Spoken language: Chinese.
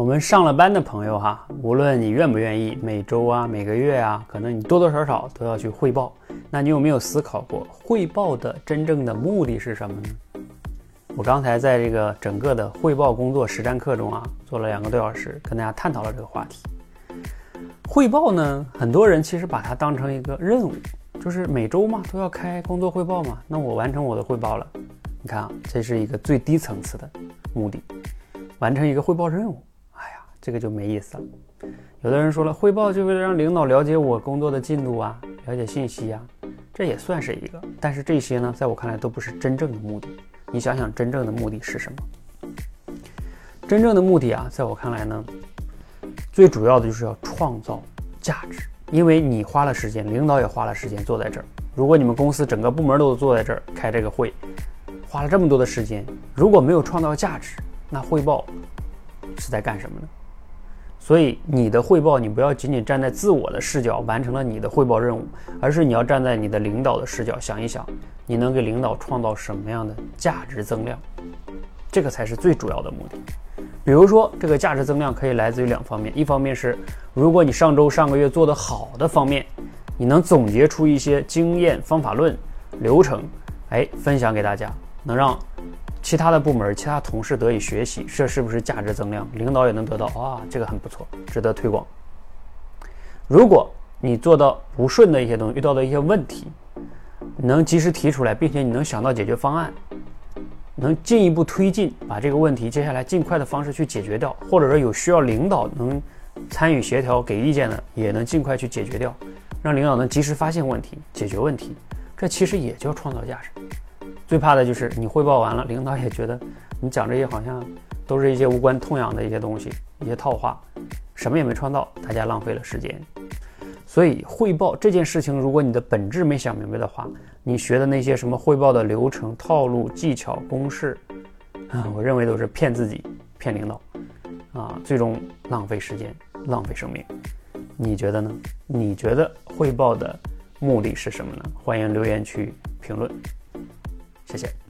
我们上了班的朋友哈，无论你愿不愿意，每周啊、每个月啊，可能你多多少少都要去汇报。那你有没有思考过，汇报的真正的目的是什么呢？我刚才在这个整个的汇报工作实战课中啊，做了两个多小时，跟大家探讨了这个话题。汇报呢，很多人其实把它当成一个任务，就是每周嘛都要开工作汇报嘛。那我完成我的汇报了，你看啊，这是一个最低层次的目的，完成一个汇报任务。这个就没意思了。有的人说了，汇报就为了让领导了解我工作的进度啊，了解信息啊，这也算是一个。但是这些呢，在我看来都不是真正的目的。你想想，真正的目的是什么？真正的目的啊，在我看来呢，最主要的就是要创造价值。因为你花了时间，领导也花了时间坐在这儿。如果你们公司整个部门都坐在这儿开这个会，花了这么多的时间，如果没有创造价值，那汇报是在干什么呢？所以你的汇报，你不要仅仅站在自我的视角完成了你的汇报任务，而是你要站在你的领导的视角想一想，你能给领导创造什么样的价值增量，这个才是最主要的目的。比如说，这个价值增量可以来自于两方面，一方面是如果你上周、上个月做得好的方面，你能总结出一些经验、方法论、流程，哎，分享给大家，能让。其他的部门、其他同事得以学习，这是不是价值增量？领导也能得到啊，这个很不错，值得推广。如果你做到不顺的一些东西，遇到的一些问题，能及时提出来，并且你能想到解决方案，能进一步推进，把这个问题接下来尽快的方式去解决掉，或者说有需要领导能参与协调、给意见的，也能尽快去解决掉，让领导能及时发现问题、解决问题，这其实也叫创造价值。最怕的就是你汇报完了，领导也觉得你讲这些好像都是一些无关痛痒的一些东西，一些套话，什么也没创造，大家浪费了时间。所以汇报这件事情，如果你的本质没想明白的话，你学的那些什么汇报的流程、套路、技巧、公式，啊，我认为都是骗自己、骗领导，啊，最终浪费时间、浪费生命。你觉得呢？你觉得汇报的目的是什么呢？欢迎留言区评论。谢谢。